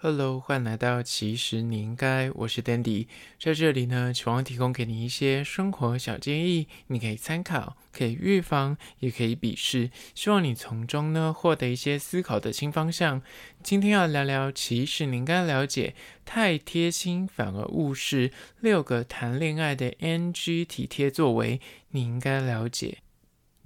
Hello，欢迎来到其实你应该，我是 Dandy，在这里呢，希望提供给你一些生活小建议，你可以参考，可以预防，也可以鄙视，希望你从中呢获得一些思考的新方向。今天要聊聊，其实你应该了解，太贴心反而误事，六个谈恋爱的 NG 体贴作为，你应该了解。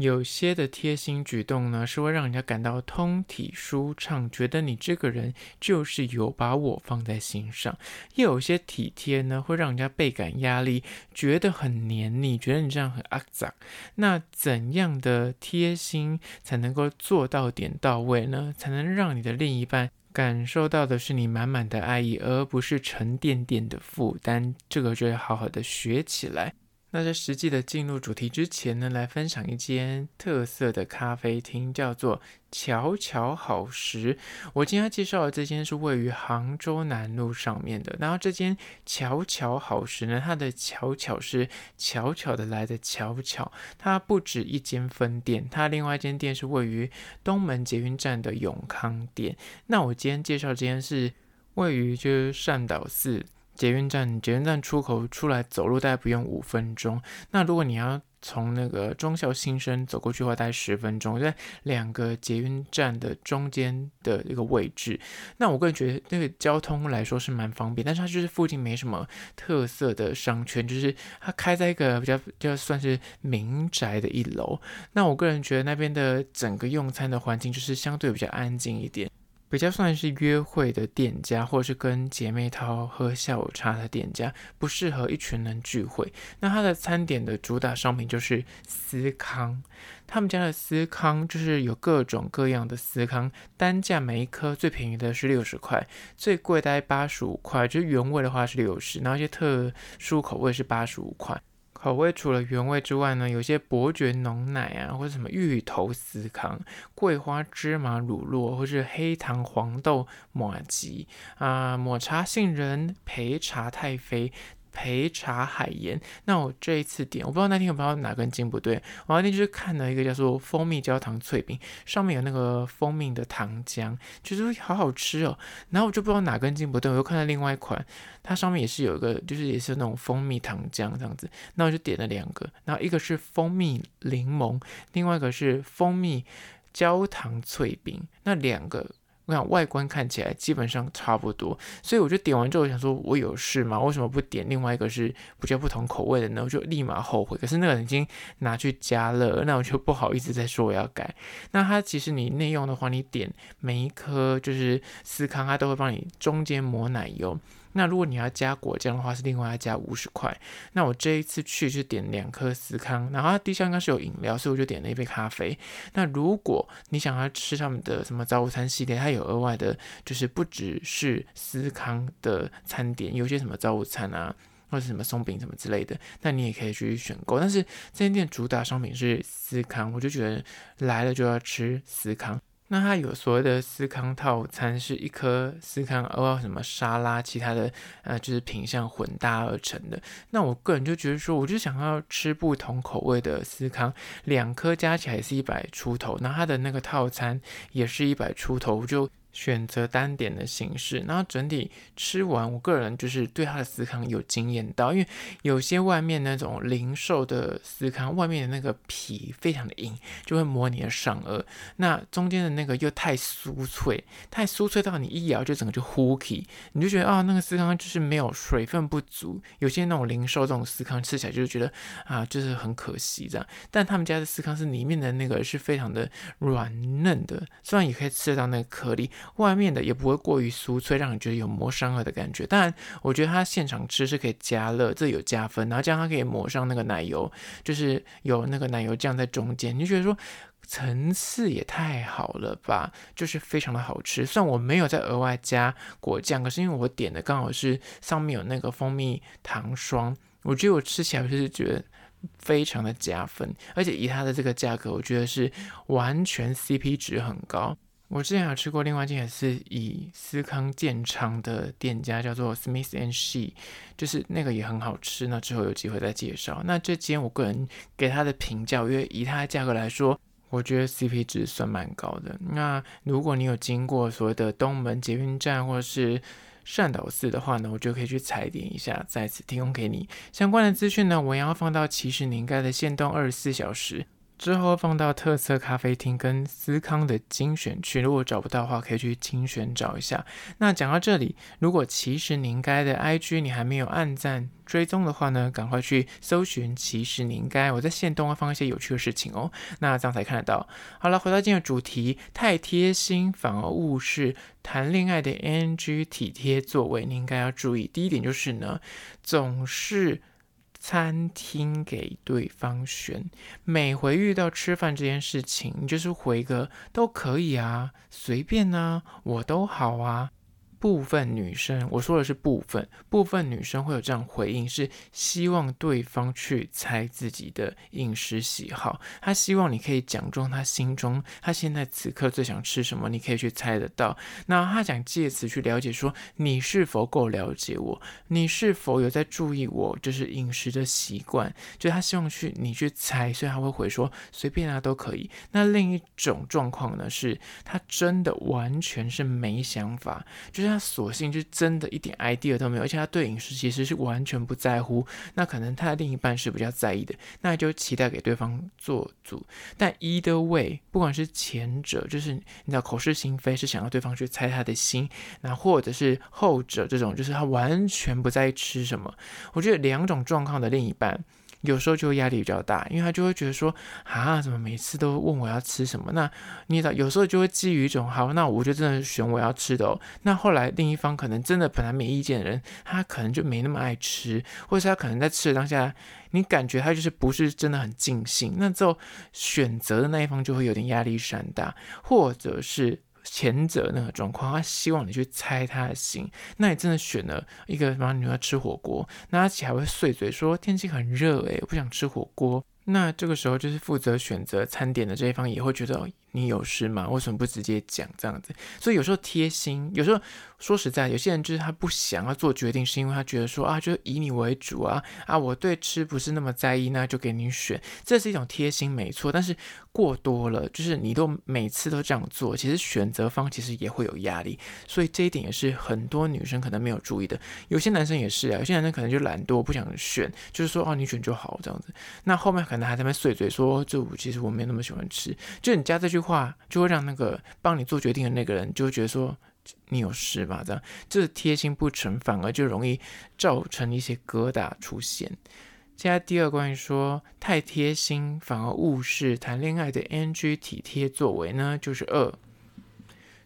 有些的贴心举动呢，是会让人家感到通体舒畅，觉得你这个人就是有把我放在心上；又有些体贴呢，会让人家倍感压力，觉得很黏腻，觉得你这样很肮脏。那怎样的贴心才能够做到点到位呢？才能让你的另一半感受到的是你满满的爱意，而不是沉甸甸的负担？这个就要好好的学起来。那在实际的进入主题之前呢，来分享一间特色的咖啡厅，叫做巧巧好食。我今天介绍的这间是位于杭州南路上面的。然后这间巧巧好食呢，它的巧巧是巧巧的来的巧巧，它不止一间分店，它另外一间店是位于东门捷运站的永康店。那我今天介绍这间是位于就是善导寺。捷运站，捷运站出口出来走路大概不用五分钟。那如果你要从那个忠孝新生走过去的话，大概十分钟，在两个捷运站的中间的一个位置。那我个人觉得那个交通来说是蛮方便，但是它就是附近没什么特色的商圈，就是它开在一个比较就算是民宅的一楼。那我个人觉得那边的整个用餐的环境就是相对比较安静一点。比较算是约会的店家，或者是跟姐妹淘喝下午茶的店家，不适合一群人聚会。那它的餐点的主打商品就是司康，他们家的司康就是有各种各样的司康，单价每一颗最便宜的是六十块，最贵大概八十五块，就是原味的话是六十，然后一些特殊口味是八十五块。口味除了原味之外呢，有些伯爵浓奶啊，或者什么芋头司康、桂花芝麻乳酪，或是黑糖黄豆抹吉啊，抹茶杏仁焙茶太妃。焙茶海盐，那我这一次点，我不知道那天有没有哪根筋不对。我那天就是看了一个叫做蜂蜜焦糖脆饼，上面有那个蜂蜜的糖浆，就是好好吃哦。然后我就不知道哪根筋不对，我又看到另外一款，它上面也是有一个，就是也是那种蜂蜜糖浆这样子。那我就点了两个，然后一个是蜂蜜柠檬，另外一个是蜂蜜焦糖脆饼，那两个。我想外观看起来基本上差不多，所以我就点完之后想说，我有事吗？为什么不点另外一个是比较不同口味的呢？我就立马后悔。可是那个人已经拿去加热，那我就不好意思再说我要改。那它其实你内用的话，你点每一颗就是司康，它都会帮你中间抹奶油。那如果你要加果酱的话，是另外要加五十块。那我这一次去是点两颗司康，然后它地上应该是有饮料，所以我就点了一杯咖啡。那如果你想要吃他们的什么早午餐系列，它有额外的，就是不只是司康的餐点，有些什么早午餐啊，或者什么松饼什么之类的，那你也可以去选购。但是这间店主打商品是司康，我就觉得来了就要吃司康。那它有所谓的司康套餐，是一颗司康，哦什么沙拉，其他的呃就是品相混搭而成的。那我个人就觉得说，我就想要吃不同口味的司康，两颗加起来是一百出头，那它的那个套餐也是一百出头，我就。选择单点的形式，然后整体吃完，我个人就是对它的司康有惊艳到，因为有些外面那种零售的司康，外面的那个皮非常的硬，就会磨你的上颚，那中间的那个又太酥脆，太酥脆到你一咬就整个就呼起，你就觉得啊、那个司康就是没有水分不足，有些那种零售这种司康吃起来就是觉得啊，就是很可惜这样，但他们家的司康是里面的那个是非常的软嫩的，虽然也可以吃得到那个颗粒。外面的也不会过于酥脆，让你觉得有磨上顎的感觉。当然，我觉得它现场吃是可以加热，这有加分。然后这样它可以抹上那个奶油，就是有那个奶油酱在中间，你就觉得说层次也太好了吧，就是非常的好吃。虽然我没有再额外加果酱，可是因为我点的刚好是上面有那个蜂蜜糖霜，我觉得我吃起来就是觉得非常的加分。而且以它的这个价格，我觉得是完全 CP 值很高。我之前有吃过另外一间也是以司康见长的店家，叫做 Smith and She，就是那个也很好吃。那之后有机会再介绍。那这间我个人给它的评价，因为以它的价格来说，我觉得 CP 值算蛮高的。那如果你有经过所谓的东门捷运站或者是善导寺的话呢，我就可以去踩点一下，在此提供给你相关的资讯呢。我也要放到其实你应该的限动二十四小时。之后放到特色咖啡厅跟思康的精选区，如果找不到的话，可以去精选找一下。那讲到这里，如果其实你应该的 IG 你还没有按赞追踪的话呢，赶快去搜寻其实你应该，我在线动会放一些有趣的事情哦，那这样才看得到。好了，回到今天的主题，太贴心反而误事谈恋爱的 NG 体贴作为，你应该要注意。第一点就是呢，总是。餐厅给对方选，每回遇到吃饭这件事情，你就是回个都可以啊，随便啊，我都好啊。部分女生，我说的是部分，部分女生会有这样回应，是希望对方去猜自己的饮食喜好，她希望你可以讲中她心中，她现在此刻最想吃什么，你可以去猜得到。那她想借此去了解说，你是否够了解我，你是否有在注意我，就是饮食的习惯，就她希望去你去猜，所以她会回说随便啊都可以。那另一种状况呢，是她真的完全是没想法，就是。他索性就真的一点 idea 都没有，而且他对饮食其实是完全不在乎。那可能他的另一半是比较在意的，那就期待给对方做主。但 either way，不管是前者，就是你知道口是心非，是想要对方去猜他的心；那或者是后者这种，就是他完全不在意吃什么。我觉得两种状况的另一半。有时候就会压力比较大，因为他就会觉得说啊，怎么每次都问我要吃什么？那你知道，有时候就会基于一种好，那我就真的选我要吃的哦。那后来另一方可能真的本来没意见的人，他可能就没那么爱吃，或是他可能在吃的当下，你感觉他就是不是真的很尽兴，那之后选择的那一方就会有点压力山大，或者是。前者那个状况，他希望你去猜他的心，那你真的选了一个什么你要吃火锅，那他起还会碎嘴说天气很热诶，我不想吃火锅。那这个时候就是负责选择餐点的这一方也会觉得你有事吗？为什么不直接讲这样子？所以有时候贴心，有时候。说实在，有些人就是他不想要做决定，是因为他觉得说啊，就以你为主啊啊，我对吃不是那么在意，那就给你选，这是一种贴心，没错。但是过多了，就是你都每次都这样做，其实选择方其实也会有压力，所以这一点也是很多女生可能没有注意的。有些男生也是啊，有些男生可能就懒惰，不想选，就是说哦，你选就好这样子。那后面可能还在那边碎嘴说，这其实我没那么喜欢吃。就你加这句话，就会让那个帮你做决定的那个人就会觉得说。你有事吧？这样这贴心不成，反而就容易造成一些疙瘩出现。现在第二关于说太贴心反而误事谈恋爱的 NG 体贴作为呢，就是二。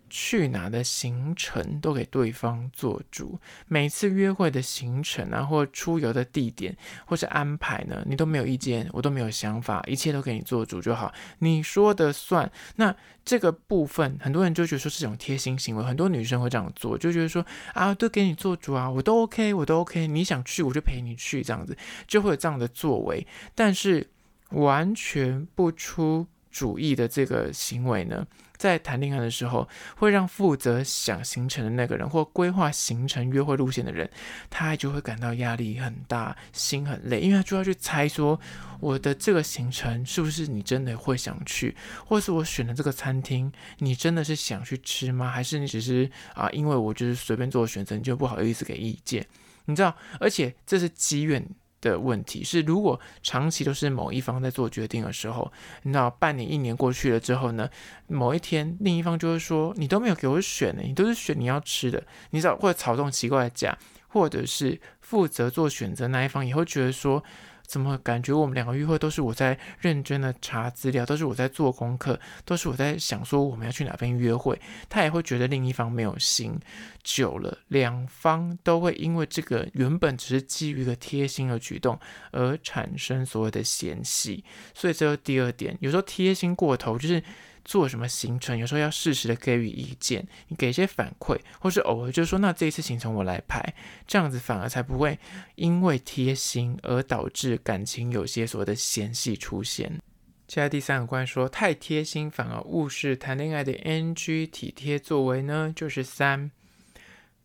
去哪的行程都给对方做主，每次约会的行程啊，或出游的地点，或是安排呢，你都没有意见，我都没有想法，一切都给你做主就好，你说的算。那这个部分，很多人就觉得说是一种贴心行为，很多女生会这样做，就觉得说啊，都给你做主啊，我都 OK，我都 OK，你想去我就陪你去，这样子。就会有这样的作为，但是完全不出主意的这个行为呢，在谈恋爱的时候，会让负责想行程的那个人，或规划行程、约会路线的人，他就会感到压力很大，心很累，因为他就要去猜说，我的这个行程是不是你真的会想去，或是我选的这个餐厅，你真的是想去吃吗？还是你只是啊，因为我就是随便做选择，你就不好意思给意见？你知道，而且这是积怨。的问题是，如果长期都是某一方在做决定的时候，那半年、一年过去了之后呢，某一天另一方就会说：“你都没有给我选呢，你都是选你要吃的。”你知道，或者吵这种奇怪的架，或者是负责做选择那一方也会觉得说。怎么感觉我们两个约会都是我在认真的查资料，都是我在做功课，都是我在想说我们要去哪边约会，他也会觉得另一方没有心。久了，两方都会因为这个原本只是基于一个贴心的举动而产生所谓的嫌隙。所以这是第二点，有时候贴心过头就是。做什么行程，有时候要适时的给予意见，你给一些反馈，或是偶尔就说，那这一次行程我来排，这样子反而才不会因为贴心而导致感情有些所谓的嫌隙出现。接下来第三个关说太贴心反而误事谈恋爱的 NG 体贴作为呢，就是三。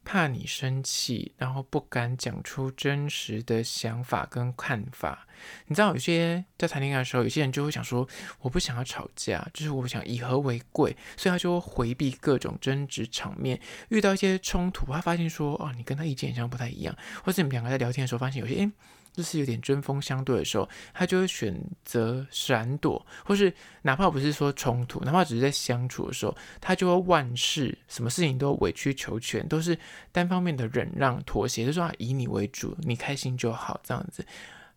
怕你生气，然后不敢讲出真实的想法跟看法。你知道，有些在谈恋爱的时候，有些人就会想说，我不想要吵架，就是我想以和为贵，所以他就会回避各种争执场面。遇到一些冲突，他发现说，哦，你跟他意见好像不太一样，或者你们两个在聊天的时候，发现有些，诶。就是有点针锋相对的时候，他就会选择闪躲，或是哪怕不是说冲突，哪怕只是在相处的时候，他就会万事什么事情都委曲求全，都是单方面的忍让妥协，就说，以你为主，你开心就好这样子。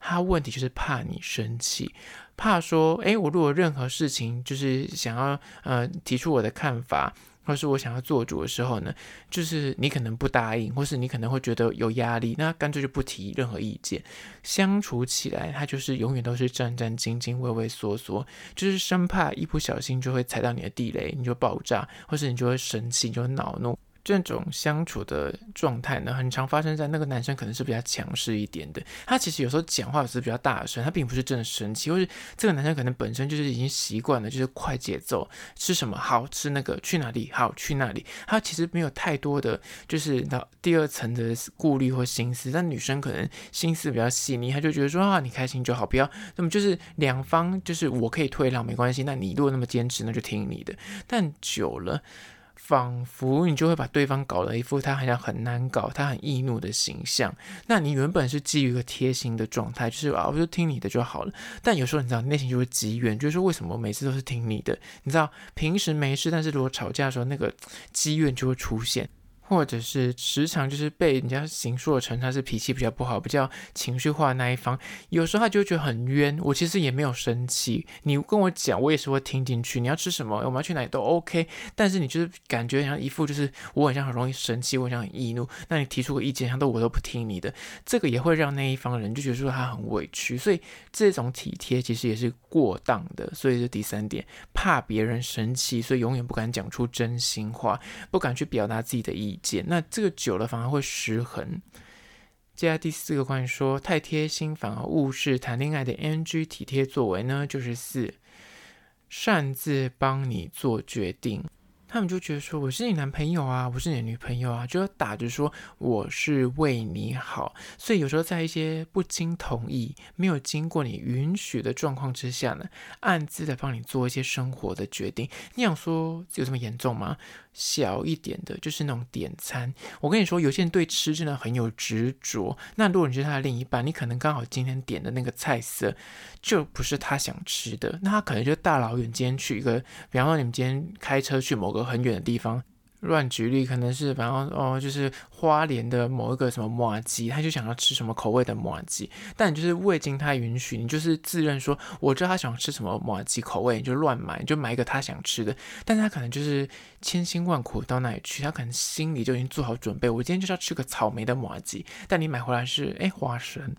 他问题就是怕你生气，怕说，诶，我如果任何事情就是想要呃提出我的看法。或是我想要做主的时候呢，就是你可能不答应，或是你可能会觉得有压力，那干脆就不提任何意见。相处起来，他就是永远都是战战兢兢、畏畏缩缩，就是生怕一不小心就会踩到你的地雷，你就爆炸，或是你就会生气，你就会恼怒。这种相处的状态呢，很常发生在那个男生可能是比较强势一点的。他其实有时候讲话也是比较大声，他并不是真的生气，或是这个男生可能本身就是已经习惯了，就是快节奏，吃什么好吃那个，去哪里好去哪里。他其实没有太多的就是那第二层的顾虑或心思。但女生可能心思比较细腻，他就觉得说啊，你开心就好，不要那么就是两方就是我可以退让没关系。那你如果那么坚持，那就听你的。但久了。仿佛你就会把对方搞得一副他好像很难搞，他很易怒的形象。那你原本是基于一个贴心的状态，就是啊，我就听你的就好了。但有时候你知道，内心就会积怨，就是说为什么每次都是听你的？你知道，平时没事，但是如果吵架的时候，那个积怨就会出现。或者是时常就是被人家形塑成他是脾气比较不好、比较情绪化那一方，有时候他就觉得很冤。我其实也没有生气，你跟我讲，我也是会听进去。你要吃什么，我们要去哪里都 OK。但是你就是感觉像一副就是我好像很容易生气，我好像很易怒。那你提出个意见，像都我都不听你的，这个也会让那一方人就觉得说他很委屈。所以这种体贴其实也是过当的。所以是第三点，怕别人生气，所以永远不敢讲出真心话，不敢去表达自己的意见。那这个久了反而会失衡。接下来第四个关于说太贴心反而误事谈恋爱的 NG 体贴作为呢，就是四，擅自帮你做决定。他们就觉得说，我是你男朋友啊，我是你的女朋友啊，就要打着说我是为你好，所以有时候在一些不经同意、没有经过你允许的状况之下呢，暗自的帮你做一些生活的决定。你想说有这么严重吗？小一点的，就是那种点餐。我跟你说，有些人对吃真的很有执着。那如果你是他的另一半，你可能刚好今天点的那个菜色就不是他想吃的，那他可能就大老远今天去一个，比方说你们今天开车去某个很远的地方。乱举例，可能是反正哦，就是花莲的某一个什么麻糬，他就想要吃什么口味的麻糬，但你就是未经他允许，你就是自认说我知道他想吃什么麻糬口味，你就乱买，你就买一个他想吃的，但他可能就是千辛万苦到那里去，他可能心里就已经做好准备，我今天就是要吃个草莓的麻糬，但你买回来是诶花生。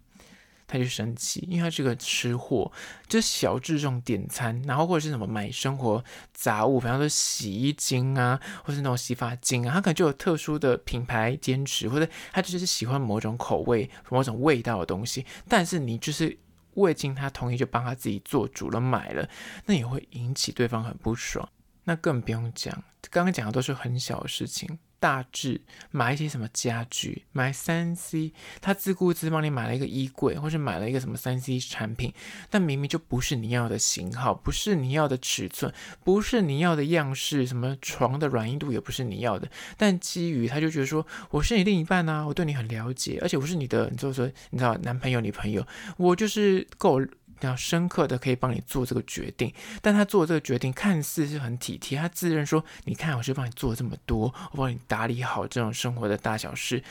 他就生气，因为他是个吃货，就小智这种点餐，然后或者是什么买生活杂物，比方说洗衣精啊，或是那种洗发精啊，他可能就有特殊的品牌坚持，或者他就是喜欢某种口味、某种味道的东西，但是你就是未经他同意就帮他自己做主了买了，那也会引起对方很不爽。那更不用讲，刚刚讲的都是很小的事情。大致买一些什么家具，买三 C，他自顾自帮你买了一个衣柜，或是买了一个什么三 C 产品，但明明就不是你要的型号，不是你要的尺寸，不是你要的样式，什么床的软硬度也不是你要的，但基于他就觉得说，我是你另一半啊，我对你很了解，而且我是你的，你就是说你知道男朋友女朋友，我就是够。要深刻的可以帮你做这个决定，但他做这个决定看似是很体贴，他自认说：“你看，我是帮你做这么多，我帮你打理好这种生活的大小事。”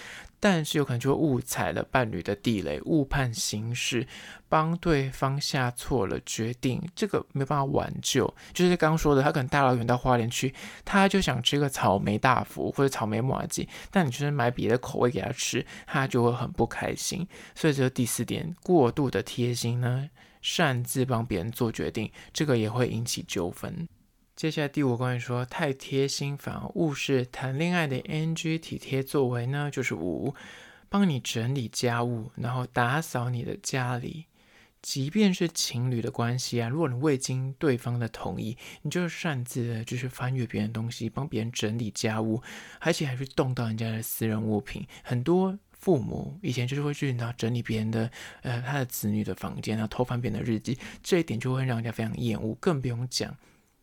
但是有可能就会误踩了伴侣的地雷，误判形势，帮对方下错了决定，这个没办法挽救。就是刚刚说的，他可能大老远到花莲去，他就想吃个草莓大福或者草莓麻糬，但你就是买别的口味给他吃，他就会很不开心。所以这是第四点，过度的贴心呢，擅自帮别人做决定，这个也会引起纠纷。接下来第五个关于说太贴心反而误事谈恋爱的 NG 体贴作为呢，就是五，帮你整理家务，然后打扫你的家里。即便是情侣的关系啊，如果你未经对方的同意，你就擅自的就是翻阅别人东西，帮别人整理家务，而且还是动到人家的私人物品。很多父母以前就是会去那整理别人的呃他的子女的房间，然后偷翻别人的日记，这一点就会让人家非常厌恶，更不用讲。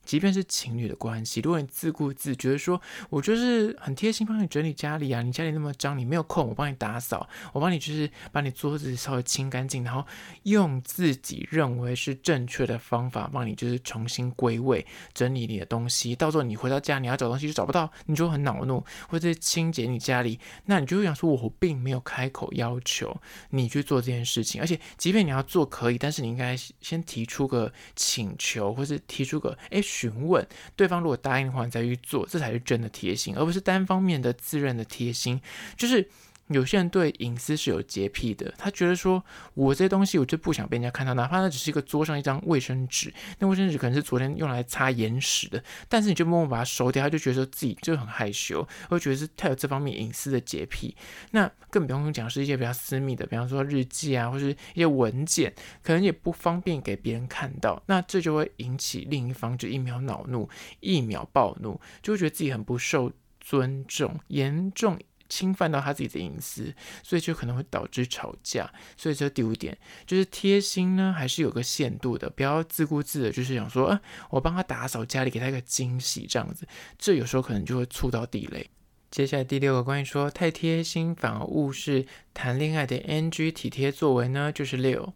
即便是情侣的关系，如果你自顾自觉得说，我就是很贴心帮你整理家里啊，你家里那么脏，你没有空，我帮你打扫，我帮你就是把你桌子稍微清干净，然后用自己认为是正确的方法帮你就是重新归位整理你的东西，到时候你回到家你要找东西就找不到，你就很恼怒，或者清洁你家里，那你就会想说，我并没有开口要求你去做这件事情，而且即便你要做可以，但是你应该先提出个请求，或是提出个哎。询问对方，如果答应的话，你再去做，这才是真的贴心，而不是单方面的自认的贴心，就是。有些人对隐私是有洁癖的，他觉得说，我这些东西我就不想被人家看到，哪怕那只是一个桌上一张卫生纸，那卫生纸可能是昨天用来擦眼屎的，但是你就默默把它收掉，他就觉得自己就很害羞，会觉得是他有这方面隐私的洁癖。那更不用讲是一些比较私密的，比方说日记啊，或是一些文件，可能也不方便给别人看到，那这就会引起另一方就一秒恼怒，一秒暴怒，就会觉得自己很不受尊重，严重。侵犯到他自己的隐私，所以就可能会导致吵架。所以这第五点就是贴心呢，还是有个限度的，不要自顾自的，就是想说，啊，我帮他打扫家里，给他一个惊喜这样子，这有时候可能就会触到地雷。接下来第六个关于说太贴心反而误事谈恋爱的 NG 体贴作为呢，就是六，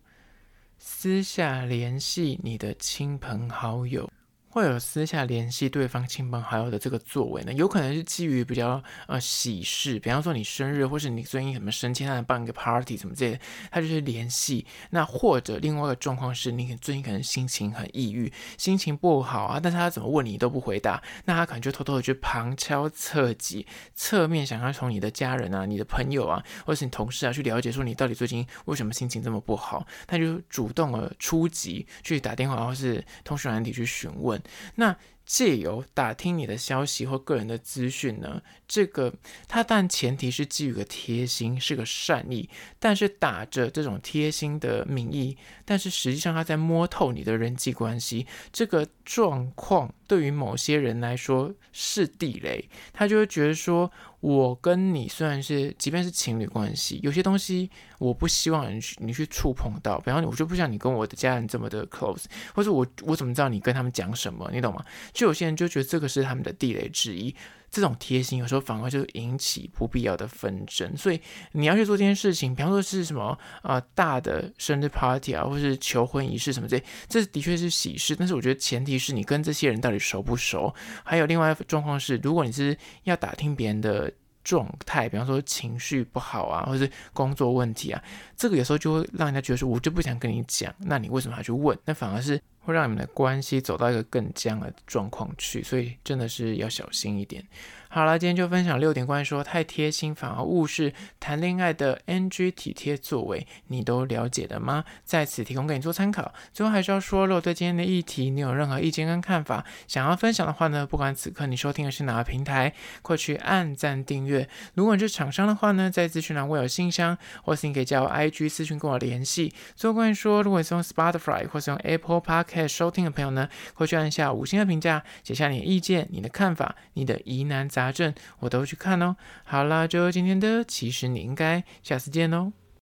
私下联系你的亲朋好友。会有私下联系对方亲朋好友的这个作为呢，有可能是基于比较呃喜事，比方说你生日，或是你最近什么升迁，他来办一个 party 什么之类的，他就是联系。那或者另外一个状况是，你最近可能心情很抑郁，心情不好啊，但是他怎么问你都不回答，那他可能就偷偷的去旁敲侧击，侧面想要从你的家人啊、你的朋友啊，或是你同事啊去了解说你到底最近为什么心情这么不好，他就主动的出击去打电话或是通讯软体去询问。那借由打听你的消息或个人的资讯呢，这个他但前提是基于个贴心，是个善意，但是打着这种贴心的名义，但是实际上他在摸透你的人际关系，这个状况对于某些人来说是地雷，他就会觉得说。我跟你虽然是，即便是情侣关系，有些东西我不希望你去你去触碰到，比方说，我就不想你跟我的家人这么的 close，或者我我怎么知道你跟他们讲什么，你懂吗？就有些人就觉得这个是他们的地雷之一。这种贴心有时候反而就引起不必要的纷争，所以你要去做这件事情，比方说是什么啊、大的生日 party 啊，或是求婚仪式什么这，这的确是喜事，但是我觉得前提是你跟这些人到底熟不熟，还有另外一个状况是，如果你是要打听别人的状态，比方说情绪不好啊，或是工作问题啊，这个有时候就会让人家觉得说，我就不想跟你讲，那你为什么还去问？那反而是。会让你们的关系走到一个更僵的状况去，所以真的是要小心一点。好了，今天就分享六点关于说太贴心反而误事谈恋爱的 NG 体贴作为，你都了解了吗？在此提供给你做参考。最后还是要说，如果对今天的议题你有任何意见跟看法，想要分享的话呢，不管此刻你收听的是哪个平台，快去按赞订阅。如果你是厂商的话呢，在资讯栏我有信箱，或是你可以加我 IG 私讯跟我联系。最后关于说，如果你是用 Spotify 或是用 Apple Podcast 收听的朋友呢，快去按下五星的评价，写下你的意见、你的看法、你的疑难杂症，我都去看哦。好啦，就今天的，其实你应该下次见哦。